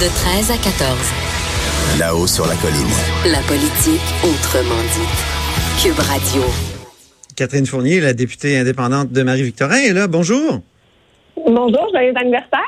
De 13 à 14. Là-haut sur la colline. La politique autrement dit. Cube Radio. Catherine Fournier, la députée indépendante de Marie-Victorin, est là. Bonjour. Bonjour, joyeux anniversaire.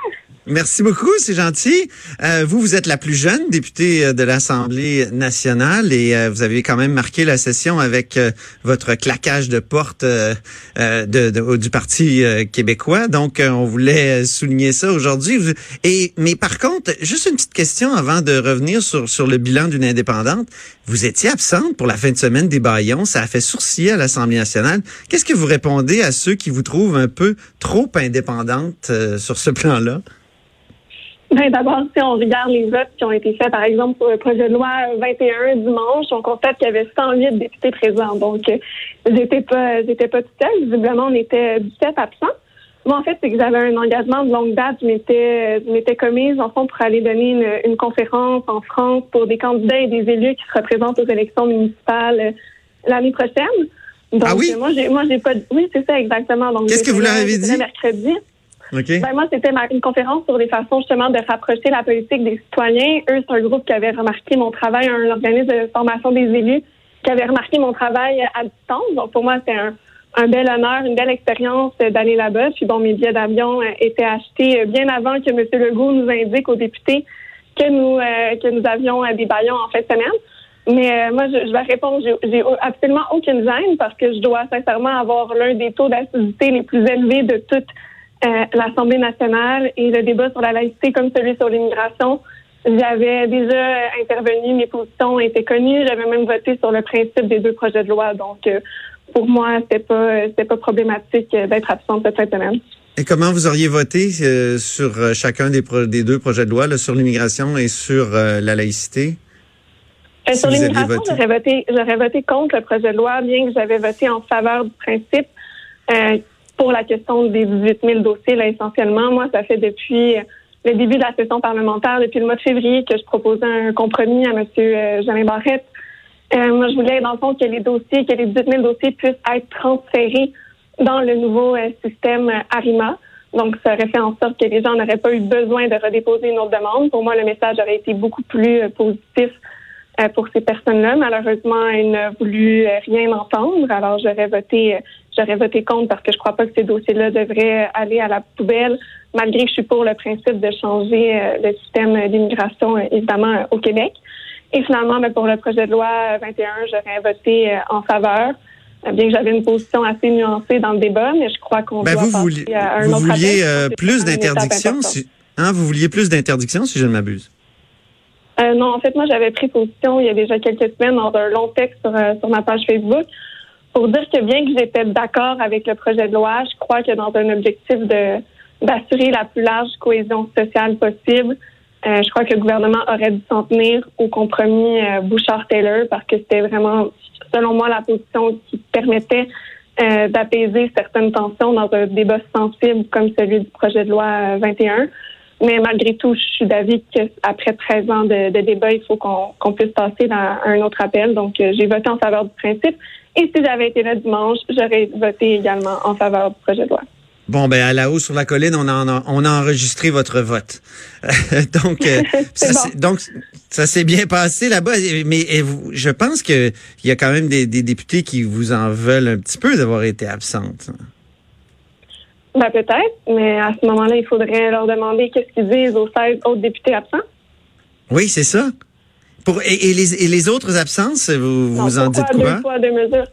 Merci beaucoup, c'est gentil. Euh, vous, vous êtes la plus jeune députée euh, de l'Assemblée nationale et euh, vous avez quand même marqué la session avec votre claquage de porte de, du Parti québécois. Donc, on voulait souligner ça aujourd'hui. Et mais par contre, juste une petite question avant de revenir sur sur le bilan d'une indépendante. Vous étiez absente pour la fin de semaine des Baillons. Ça a fait sourciller à l'Assemblée nationale. Qu'est-ce que vous répondez à ceux qui vous trouvent un peu trop indépendante sur ce plan-là? Ben, D'abord, si on regarde les votes qui ont été faits, par exemple, pour le projet de loi 21 dimanche, on constate qu'il y avait 108 députés présents. Donc, euh, j'étais pas, j'étais pas toute seule. Visiblement, on était 17 absents. Moi, en fait, c'est que j'avais un engagement de longue date. Je m'étais, je m'étais commise, en fond, pour aller donner une, une, conférence en France pour des candidats et des élus qui se représentent aux élections municipales euh, l'année prochaine. Donc, ah oui? moi, j'ai, moi, j'ai pas, oui, c'est ça, exactement. Donc, Qu'est-ce que vous leur avez dit? mercredi. Ben, moi, c'était une conférence sur les façons justement de rapprocher la politique des citoyens. Eux, c'est un groupe qui avait remarqué mon travail, un organisme de formation des élus qui avait remarqué mon travail à distance. Donc, pour moi, c'est un, un bel honneur, une belle expérience d'aller là-bas. Puis bon, mes billets d'avion euh, étaient achetés euh, bien avant que M. Legault nous indique aux députés que nous euh, que nous avions des baillons en fin de semaine. Mais moi, je, je, vais répondre, j'ai absolument aucune gêne parce que je dois sincèrement avoir l'un des taux d'acidité les plus élevés de toute euh, l'Assemblée nationale et le débat sur la laïcité comme celui sur l'immigration. J'avais déjà intervenu, mes positions étaient connues, j'avais même voté sur le principe des deux projets de loi. Donc, euh, pour moi, c'était pas c'était pas problématique d'être absente cette semaine. Et comment vous auriez voté euh, sur chacun des, des, deux projets de loi, là, sur l'immigration et sur la laïcité? sur l'immigration, j'aurais voté, j'aurais voté contre le projet de loi, bien que j'avais voté en faveur du principe pour la question des 18 000 dossiers, là, essentiellement, moi, ça fait depuis le début de la session parlementaire, depuis le mois de février, que je proposais un compromis à M. Euh, Barrette. Euh, moi, je voulais, dans le fond, que les dossiers, que les 18 000 dossiers puissent être transférés dans le nouveau euh, système ARIMA. Donc, ça aurait fait en sorte que les gens n'auraient pas eu besoin de redéposer une autre demande. Pour moi, le message aurait été beaucoup plus positif pour ces personnes-là. Malheureusement, elle n'a voulu rien entendre. Alors, j'aurais voté j'aurais voté contre parce que je crois pas que ces dossiers-là devraient aller à la poubelle, malgré que je suis pour le principe de changer euh, le système d'immigration, euh, évidemment, euh, au Québec. Et finalement, ben, pour le projet de loi 21, j'aurais voté en faveur. Bien que j'avais une position assez nuancée dans le débat, mais je crois qu'on ben doit vous vouliez, à un vous autre vouliez plus d'interdictions, si, hein, vous vouliez plus d'interdictions, si je ne m'abuse? Euh, non, en fait, moi, j'avais pris position il y a déjà quelques semaines dans un long texte sur, sur ma page Facebook pour dire que bien que j'étais d'accord avec le projet de loi, je crois que dans un objectif de d'assurer la plus large cohésion sociale possible, euh, je crois que le gouvernement aurait dû s'en tenir au compromis euh, Bouchard-Taylor parce que c'était vraiment, selon moi, la position qui permettait euh, d'apaiser certaines tensions dans un débat sensible comme celui du projet de loi 21. Mais malgré tout, je suis d'avis qu'après 13 ans de, de, débat, il faut qu'on puisse passer dans un autre appel. Donc, j'ai voté en faveur du principe. Et si j'avais été là dimanche, j'aurais voté également en faveur du projet de loi. Bon, ben à la haut sur la colline, on a, on a enregistré votre vote. donc, euh, ça, donc, ça s'est bien passé là-bas. Mais je pense qu'il y a quand même des, députés qui vous en veulent un petit peu d'avoir été absente. Ben peut-être, mais à ce moment-là, il faudrait leur demander qu'est-ce qu'ils disent aux 16 autres députés absents. Oui, c'est ça. Pour, et, les, et les autres absences, vous, vous en dites quoi? Deux fois, deux mesures.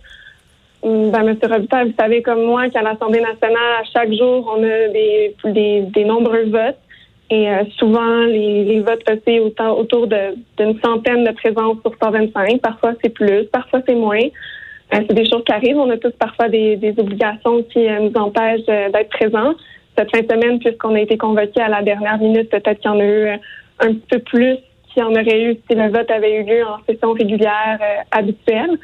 Hum, ben, M. Robitaille, vous savez comme moi qu'à l'Assemblée nationale, à chaque jour, on a des, des, des nombreux votes. Et euh, souvent, les, les votes passés autour, autour d'une centaine de présences sur 125. Parfois, c'est plus, parfois, c'est moins. Euh, c'est des choses qui arrivent. On a tous parfois des, des obligations qui euh, nous empêchent d'être présents. Cette fin de semaine, puisqu'on a été convoqué à la dernière minute, peut-être qu'il y en a eu un petit peu plus qu'il y en aurait eu si le vote avait eu lieu en session régulière euh, habituelle.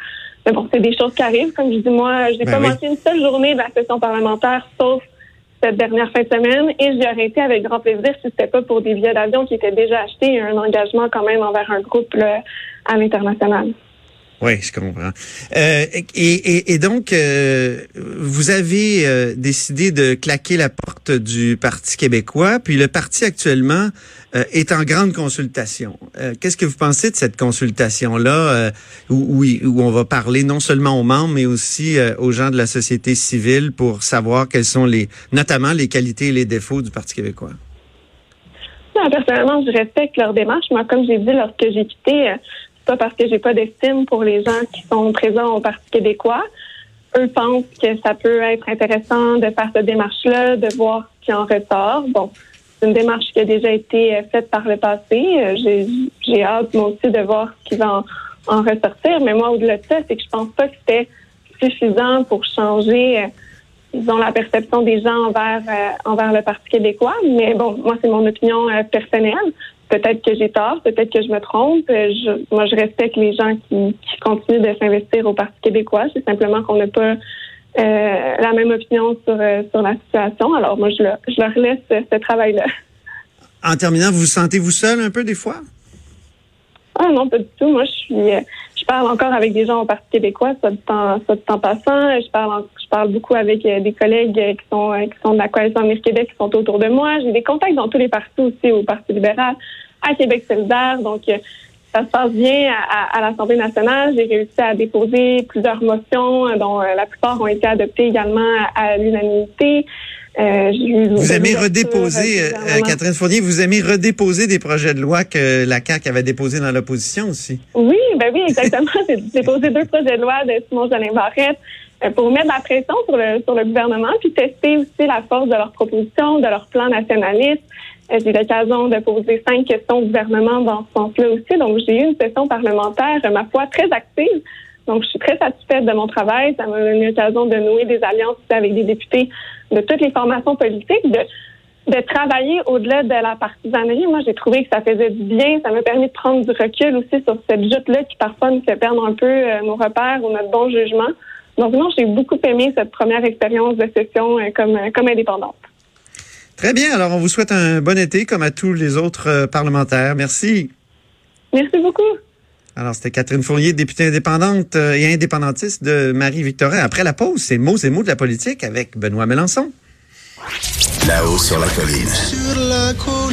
Mais bon, c'est des choses qui arrivent. Comme je dis, moi, je n'ai ben pas manqué une seule journée de la session parlementaire, sauf cette dernière fin de semaine, et j'y aurais été avec grand plaisir si c'était pas pour des billets d'avion qui étaient déjà achetés et un engagement quand même envers un groupe à l'international. Oui, je comprends. Euh, et, donc, euh, vous avez euh, décidé de claquer la porte du Parti québécois, puis le parti actuellement est en grande consultation. Qu'est-ce que vous pensez de cette consultation-là, où, où, on va parler non seulement aux membres, mais aussi aux gens de la société civile pour savoir quelles sont les, notamment les qualités et les défauts du Parti québécois? Non, personnellement, je respecte leur démarche. Moi, comme j'ai dit lorsque j'ai quitté, pas parce que j'ai pas d'estime pour les gens qui sont présents au Parti québécois. Eux pensent que ça peut être intéressant de faire cette démarche-là, de voir ce qui en ressort. Bon, c'est une démarche qui a déjà été faite par le passé. J'ai hâte, moi aussi, de voir ce qui va en, ressortir. Mais moi, au-delà de ça, c'est que je pense pas que c'était suffisant pour changer, disons, la perception des gens envers, euh, envers le Parti québécois. Mais bon, moi, c'est mon opinion euh, personnelle. Peut-être que j'ai tort, peut-être que je me trompe. Je, moi, je respecte les gens qui, continuent de s'investir au Parti québécois. C'est simplement qu'on n'a pas euh, la même opinion sur, euh, sur la situation. Alors, moi, je, leur, je leur laisse ce travail-là. En terminant, vous vous sentez-vous seul un peu des fois? Ah non, pas du tout. Moi, je suis, euh, je parle encore avec des gens au Parti québécois, ça du temps, ça temps passant. Je parle, je parle beaucoup avec des collègues qui sont, qui sont de la coalition Avenir Québec qui sont autour de moi. J'ai des contacts dans tous les partis aussi, au Parti libéral à Québec solidaire. Donc, euh, ça se passe bien à, l'Assemblée nationale. J'ai réussi à déposer plusieurs motions, euh, dont euh, la plupart ont été adoptées également à, l'unanimité. Vous aimez redéposer, Catherine Fournier, vous aimez redéposer des projets de loi que la CAQ avait déposés dans l'opposition aussi? Oui, ben oui, exactement. J'ai déposé deux projets de loi de Simon Jolin Barrette pour mettre la pression sur le, sur le gouvernement, puis tester aussi la force de leurs propositions, de leur plan nationaliste. Euh, j'ai eu l'occasion de poser cinq questions au gouvernement dans ce sens-là aussi. Donc, j'ai eu une session parlementaire, ma foi, très active. Donc, je suis très satisfaite de mon travail. Ça m'a donné l'occasion de nouer des alliances avec des députés de toutes les formations politiques, de, de travailler au-delà de la partisanerie. Moi, j'ai trouvé que ça faisait du bien. Ça m'a permis de prendre du recul aussi sur cette joute-là qui parfois nous fait perdre un peu euh, nos repères ou notre bon jugement. Donc, non, j'ai beaucoup aimé cette première expérience de session euh, comme, comme indépendante. Très bien. Alors, on vous souhaite un bon été comme à tous les autres euh, parlementaires. Merci. Merci beaucoup. Alors, c'était Catherine Fournier, députée indépendante euh, et indépendantiste de Marie-Victorin. Après la pause, c'est mots et mots de la politique avec Benoît Mélenchon. Là-haut sur la colline. Sur la colline.